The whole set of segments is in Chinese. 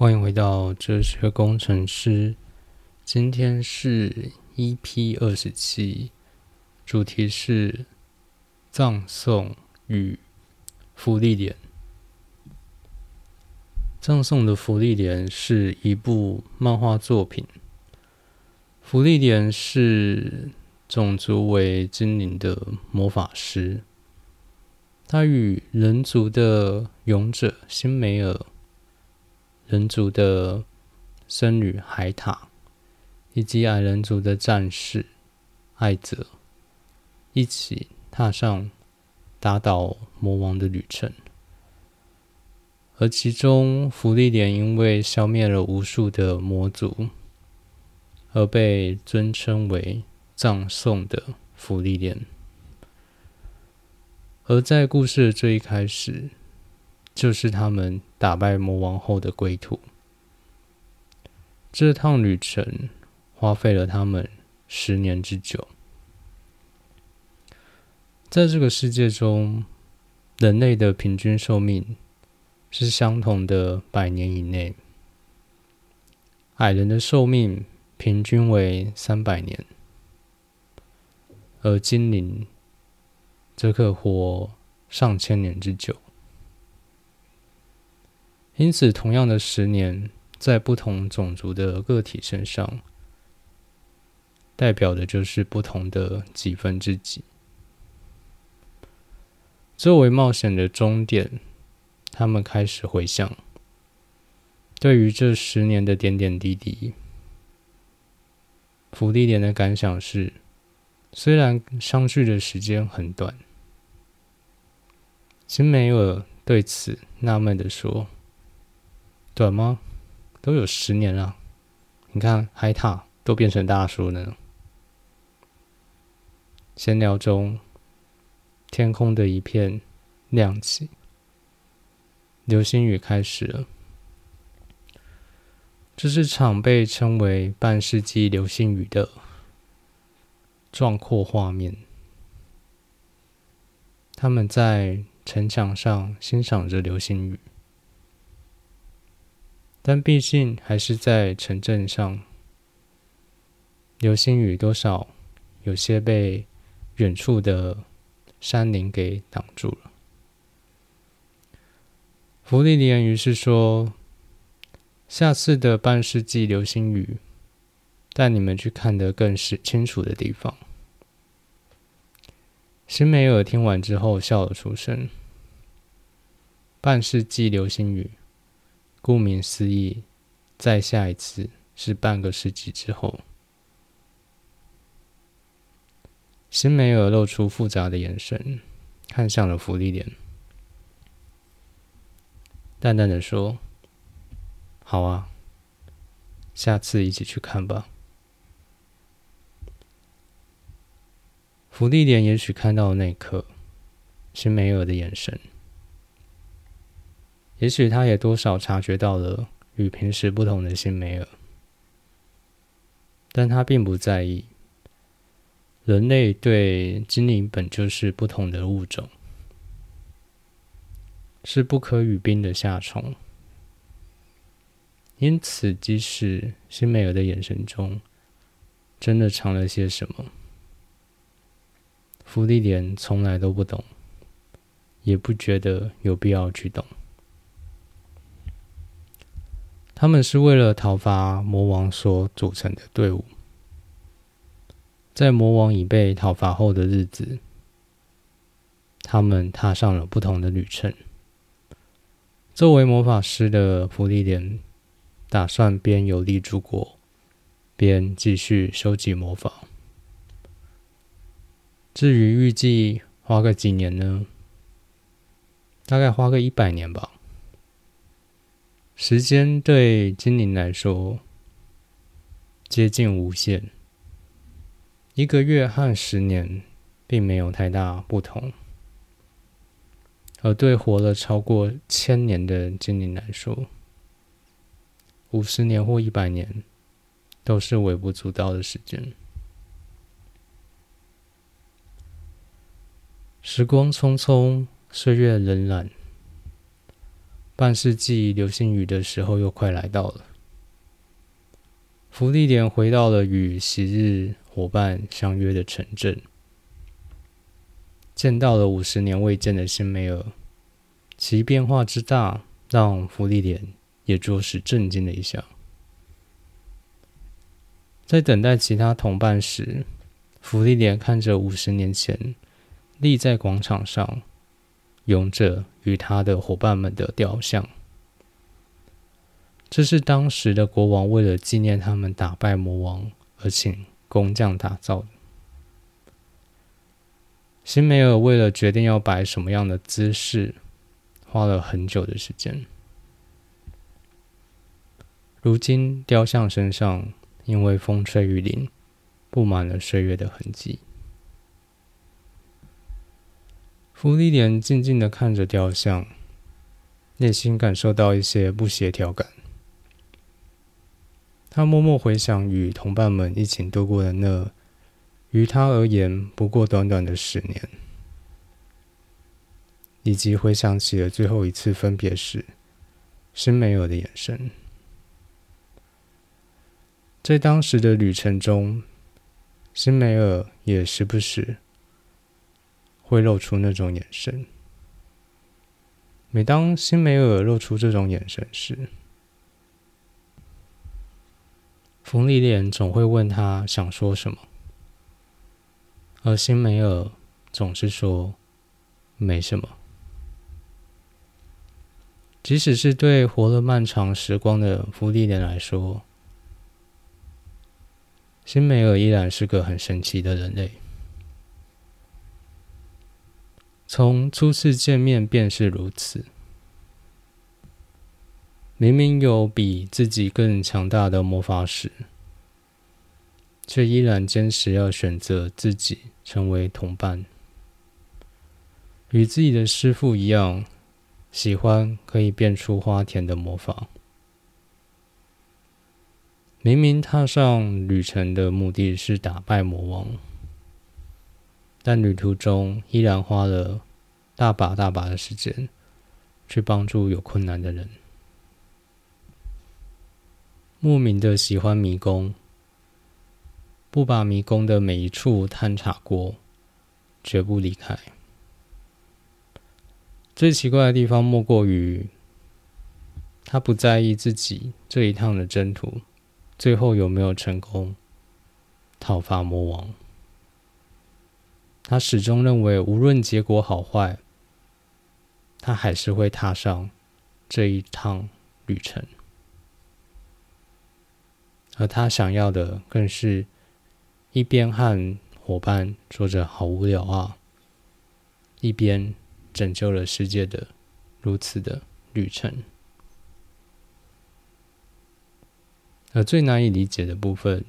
欢迎回到哲学工程师。今天是 EP 二十七，主题是葬送与福利点。葬送的福利点是一部漫画作品。福利点是种族为精灵的魔法师，他与人族的勇者辛梅尔。人族的僧侣海塔，以及矮人族的战士艾泽，一起踏上打倒魔王的旅程。而其中，福利莲因为消灭了无数的魔族，而被尊称为葬送的福利莲。而在故事的最一开始。就是他们打败魔王后的归途。这趟旅程花费了他们十年之久。在这个世界中，人类的平均寿命是相同的百年以内，矮人的寿命平均为三百年，而精灵则可活上千年之久。因此，同样的十年，在不同种族的个体身上，代表的就是不同的几分之几。作为冒险的终点，他们开始回想，对于这十年的点点滴滴，福地莲的感想是：虽然相聚的时间很短，辛梅尔对此纳闷的说。短吗？都有十年了。你看，海塔都变成大叔了。闲聊中，天空的一片亮起，流星雨开始了。这是场被称为半世纪流星雨的壮阔画面。他们在城墙上欣赏着流星雨。但毕竟还是在城镇上，流星雨多少有些被远处的山林给挡住了。弗利尼恩于是说：“下次的半世纪流星雨，带你们去看得更是清楚的地方。”辛梅尔听完之后笑了出声：“半世纪流星雨。”顾名思义，再下一次是半个世纪之后。辛梅尔露出复杂的眼神，看向了福利莲，淡淡的说：“好啊，下次一起去看吧。”福利莲也许看到那刻辛梅尔的眼神。也许他也多少察觉到了与平时不同的辛梅尔，但他并不在意。人类对精灵本就是不同的物种，是不可与冰的夏虫。因此，即使辛梅尔的眼神中真的藏了些什么，弗利莲从来都不懂，也不觉得有必要去懂。他们是为了讨伐魔王所组成的队伍，在魔王已被讨伐后的日子，他们踏上了不同的旅程。作为魔法师的弗利莲，打算边游历诸国，边继续收集魔法。至于预计花个几年呢？大概花个一百年吧。时间对精灵来说接近无限，一个月和十年并没有太大不同，而对活了超过千年的精灵来说，五十年或一百年都是微不足道的时间。时光匆匆，岁月荏苒。半世纪流星雨的时候又快来到了。福利莲回到了与昔日伙伴相约的城镇，见到了五十年未见的新梅尔，其变化之大，让福利莲也着实震惊了一下。在等待其他同伴时，福利莲看着五十年前立在广场上勇者与他的伙伴们的雕像。这是当时的国王为了纪念他们打败魔王而请工匠打造的。辛梅尔为了决定要摆什么样的姿势，花了很久的时间。如今雕像身上因为风吹雨淋，布满了岁月的痕迹。弗利莲静静的看着雕像，内心感受到一些不协调感。他默默回想与同伴们一起度过的那，于他而言不过短短的十年，以及回想起了最后一次分别时，辛梅尔的眼神。在当时的旅程中，辛梅尔也时不时会露出那种眼神。每当辛梅尔露出这种眼神时，冯丽莲总会问他想说什么，而辛梅尔总是说没什么。即使是对活了漫长时光的弗利莲来说，辛梅尔依然是个很神奇的人类。从初次见面便是如此。明明有比自己更强大的魔法使，却依然坚持要选择自己成为同伴，与自己的师傅一样，喜欢可以变出花田的魔法。明明踏上旅程的目的是打败魔王，但旅途中依然花了大把大把的时间去帮助有困难的人。莫名的喜欢迷宫，不把迷宫的每一处探查过，绝不离开。最奇怪的地方莫过于，他不在意自己这一趟的征途最后有没有成功讨伐魔王，他始终认为无论结果好坏，他还是会踏上这一趟旅程。而他想要的，更是一边和伙伴说着“好无聊啊”，一边拯救了世界的如此的旅程。而最难以理解的部分，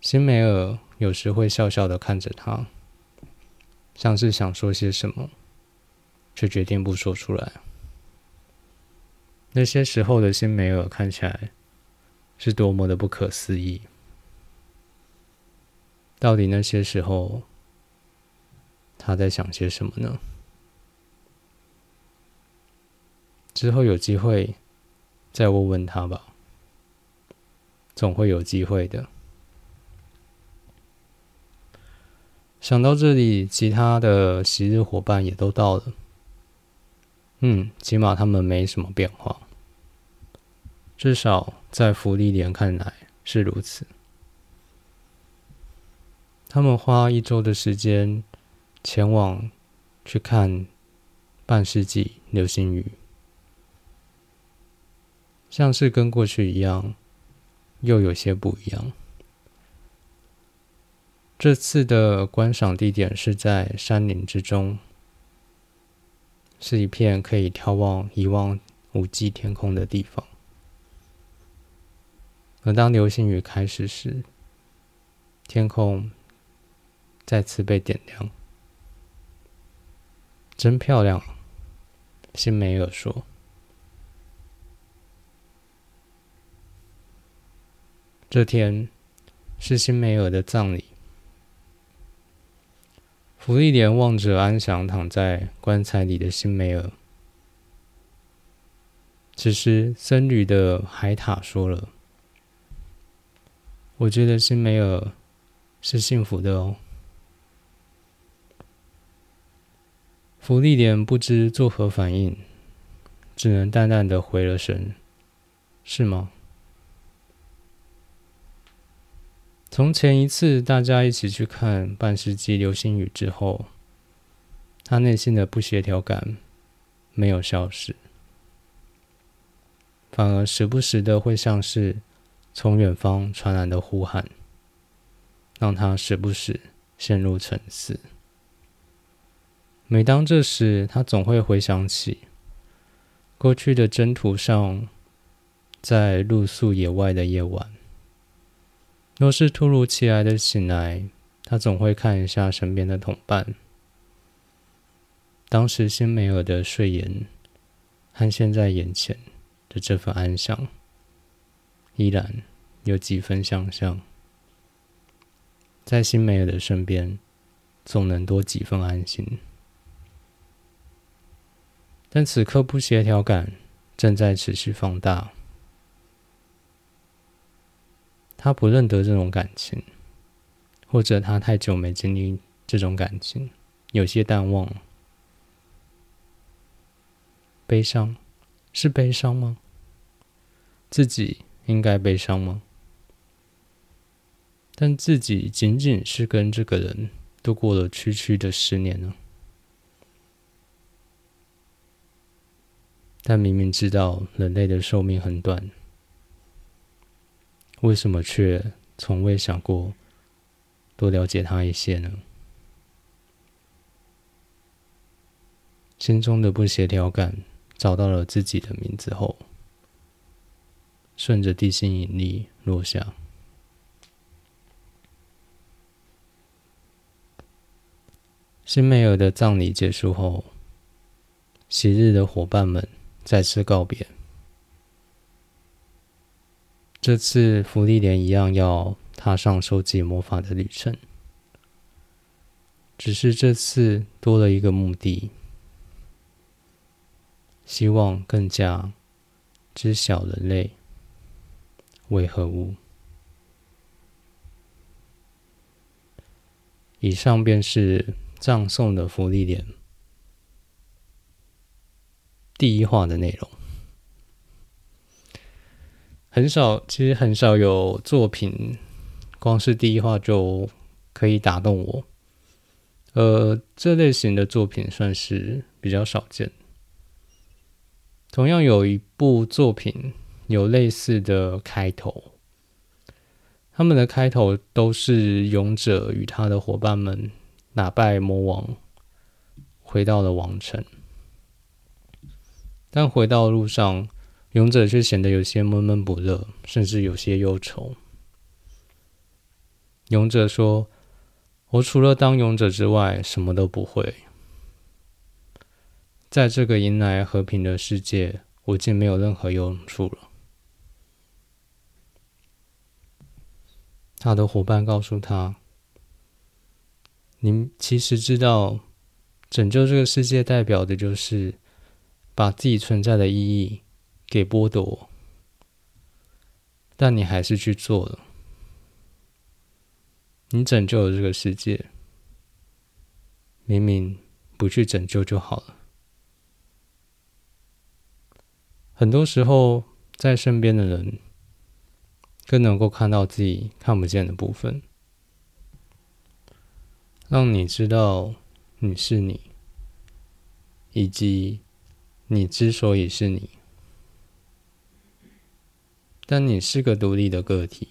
辛梅尔有时会笑笑的看着他，像是想说些什么，却决定不说出来。那些时候的辛梅尔看起来。是多么的不可思议！到底那些时候他在想些什么呢？之后有机会再问问他吧，总会有机会的。想到这里，其他的昔日伙伴也都到了。嗯，起码他们没什么变化。至少在福利莲看来是如此。他们花一周的时间前往去看半世纪流星雨，像是跟过去一样，又有些不一样。这次的观赏地点是在山林之中，是一片可以眺望一望无际天空的地方。而当流星雨开始时，天空再次被点亮，真漂亮。辛梅尔说：“这天是辛梅尔的葬礼。”弗利莲望着安详躺在棺材里的辛梅尔，此时，僧侣的海獭说了：“我觉得辛梅尔是幸福的哦。”福利莲不知作何反应，只能淡淡的回了神：“是吗？”从前一次大家一起去看半世纪流星雨之后，他内心的不协调感没有消失。反而时不时的会像是从远方传来的呼喊，让他时不时陷入沉思。每当这时，他总会回想起过去的征途上，在露宿野外的夜晚，若是突如其来的醒来，他总会看一下身边的同伴。当时辛梅尔的睡颜和现在眼前。的这份安详，依然有几分相像，在新梅尔的身边，总能多几分安心。但此刻不协调感正在持续放大，他不认得这种感情，或者他太久没经历这种感情，有些淡忘了。悲伤。是悲伤吗？自己应该悲伤吗？但自己仅仅是跟这个人度过了区区的十年呢？但明明知道人类的寿命很短，为什么却从未想过多了解他一些呢？心中的不协调感。找到了自己的名字后，顺着地心引力落下。辛梅尔的葬礼结束后，昔日的伙伴们再次告别。这次福利莲一样要踏上收集魔法的旅程，只是这次多了一个目的。希望更加知晓人类为何物。以上便是葬送的福利莲第一话的内容。很少，其实很少有作品，光是第一话就可以打动我。呃，这类型的作品算是比较少见。同样有一部作品有类似的开头，他们的开头都是勇者与他的伙伴们打败魔王，回到了王城。但回到路上，勇者却显得有些闷闷不乐，甚至有些忧愁。勇者说：“我除了当勇者之外，什么都不会。”在这个迎来和平的世界，我竟没有任何用处了。他的伙伴告诉他：“您其实知道，拯救这个世界代表的就是把自己存在的意义给剥夺，但你还是去做了。你拯救了这个世界，明明不去拯救就好了。”很多时候，在身边的人更能够看到自己看不见的部分，让你知道你是你，以及你之所以是你。但你是个独立的个体。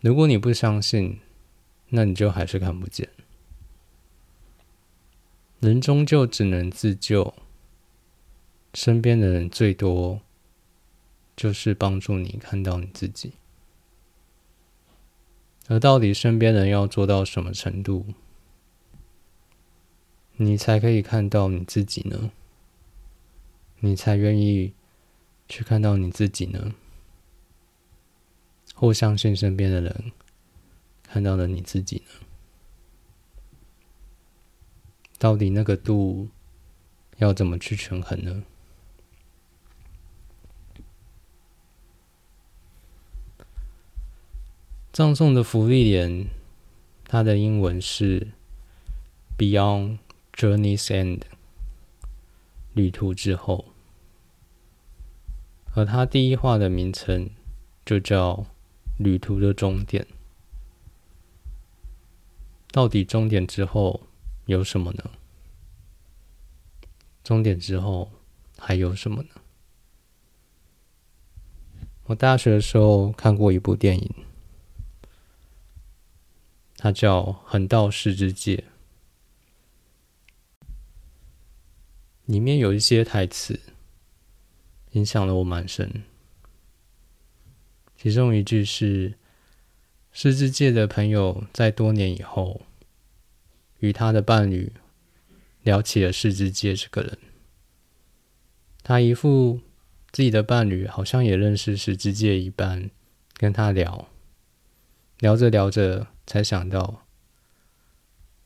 如果你不相信，那你就还是看不见。人终究只能自救。身边的人最多就是帮助你看到你自己，而到底身边人要做到什么程度，你才可以看到你自己呢？你才愿意去看到你自己呢？或相信身边的人看到了你自己呢？到底那个度要怎么去权衡呢？葬送的福利点它的英文是 beyond journey send 旅途之后。而它第一话的名称就叫旅途的终点。到底终点之后有什么呢？终点之后还有什么呢？我大学的时候看过一部电影，它叫《横道世之介》，里面有一些台词影响了我蛮深。其中一句是：“世之介的朋友在多年以后与他的伴侣聊起了世之介这个人，他一副……”自己的伴侣好像也认识世之介一般，跟他聊，聊着聊着才想到，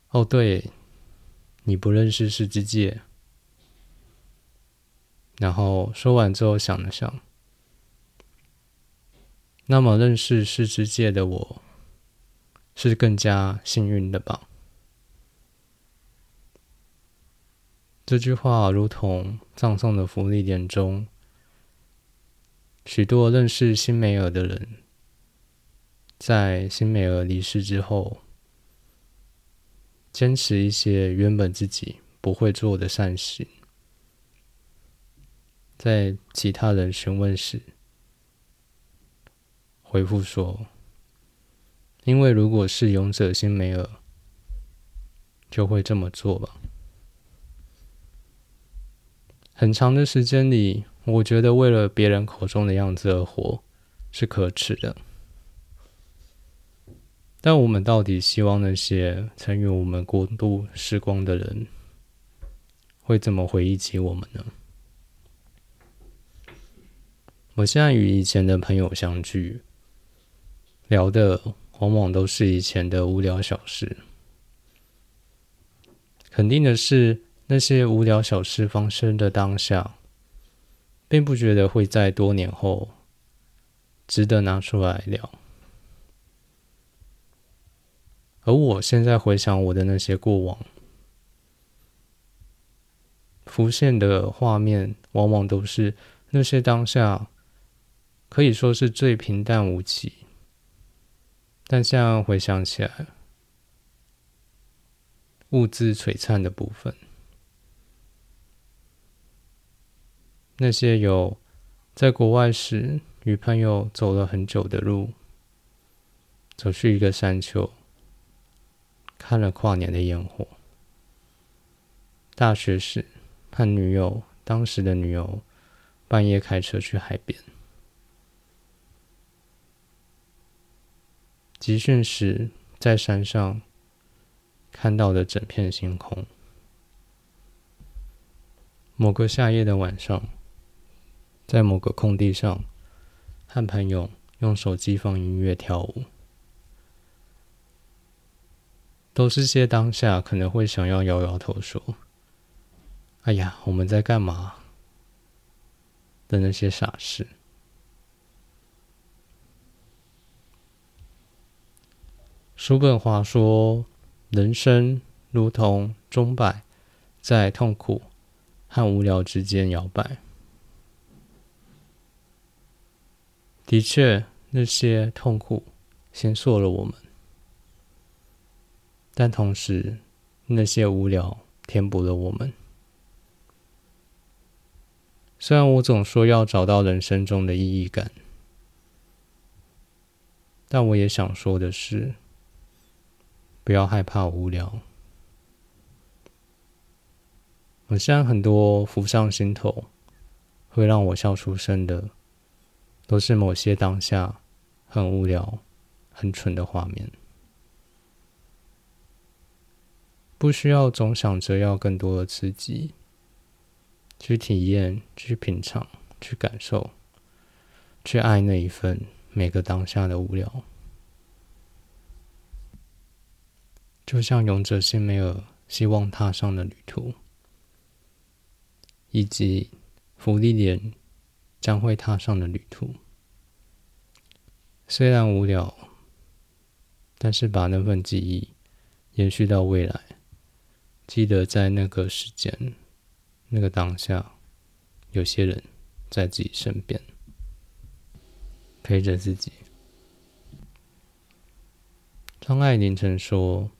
哦，对，你不认识世之介。然后说完之后想了想，那么认识世之介的我，是更加幸运的吧？这句话如同葬送的福利点中。许多认识辛梅尔的人，在辛梅尔离世之后，坚持一些原本自己不会做的善事。在其他人询问时，回复说：“因为如果是勇者辛梅尔，就会这么做吧。”很长的时间里。我觉得为了别人口中的样子而活是可耻的，但我们到底希望那些曾与我们过度时光的人会怎么回忆起我们呢？我现在与以前的朋友相聚，聊的往往都是以前的无聊小事。肯定的是，那些无聊小事发生的当下。并不觉得会在多年后值得拿出来聊，而我现在回想我的那些过往，浮现的画面往往都是那些当下可以说是最平淡无奇，但现在回想起来，物资璀璨的部分。那些有在国外时与朋友走了很久的路，走去一个山丘，看了跨年的烟火；大学时和女友，当时的女友，半夜开车去海边；集训时在山上看到的整片星空；某个夏夜的晚上。在某个空地上，和朋友用手机放音乐跳舞，都是些当下可能会想要摇摇头说：“哎呀，我们在干嘛？”的那些傻事。叔本华说：“人生如同钟摆，在痛苦和无聊之间摇摆。”的确，那些痛苦先塑了我们，但同时，那些无聊填补了我们。虽然我总说要找到人生中的意义感，但我也想说的是，不要害怕无聊。我现在很多浮上心头，会让我笑出声的。都是某些当下很无聊、很蠢的画面，不需要总想着要更多的刺激，去体验、去品尝、去感受、去爱那一份每个当下的无聊。就像勇者辛梅尔希望踏上的旅途，以及福利莲。将会踏上的旅途，虽然无聊，但是把那份记忆延续到未来，记得在那个时间、那个当下，有些人在自己身边陪着自己。张爱玲曾说：“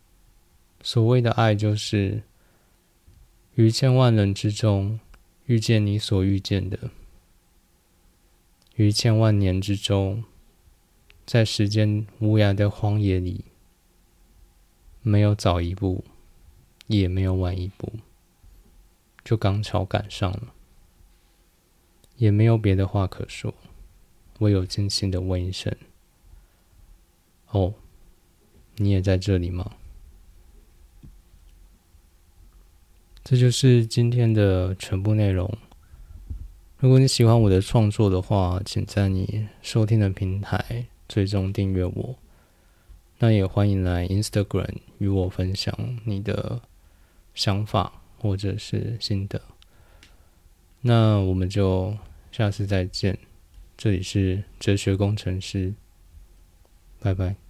所谓的爱，就是于千万人之中遇见你所遇见的，于千万年之中。”在时间无涯的荒野里，没有早一步，也没有晚一步，就刚巧赶上了，也没有别的话可说，唯有静心的问一声：“哦，你也在这里吗？”这就是今天的全部内容。如果你喜欢我的创作的话，请在你收听的平台。最终订阅我，那也欢迎来 Instagram 与我分享你的想法或者是心得。那我们就下次再见，这里是哲学工程师，拜拜。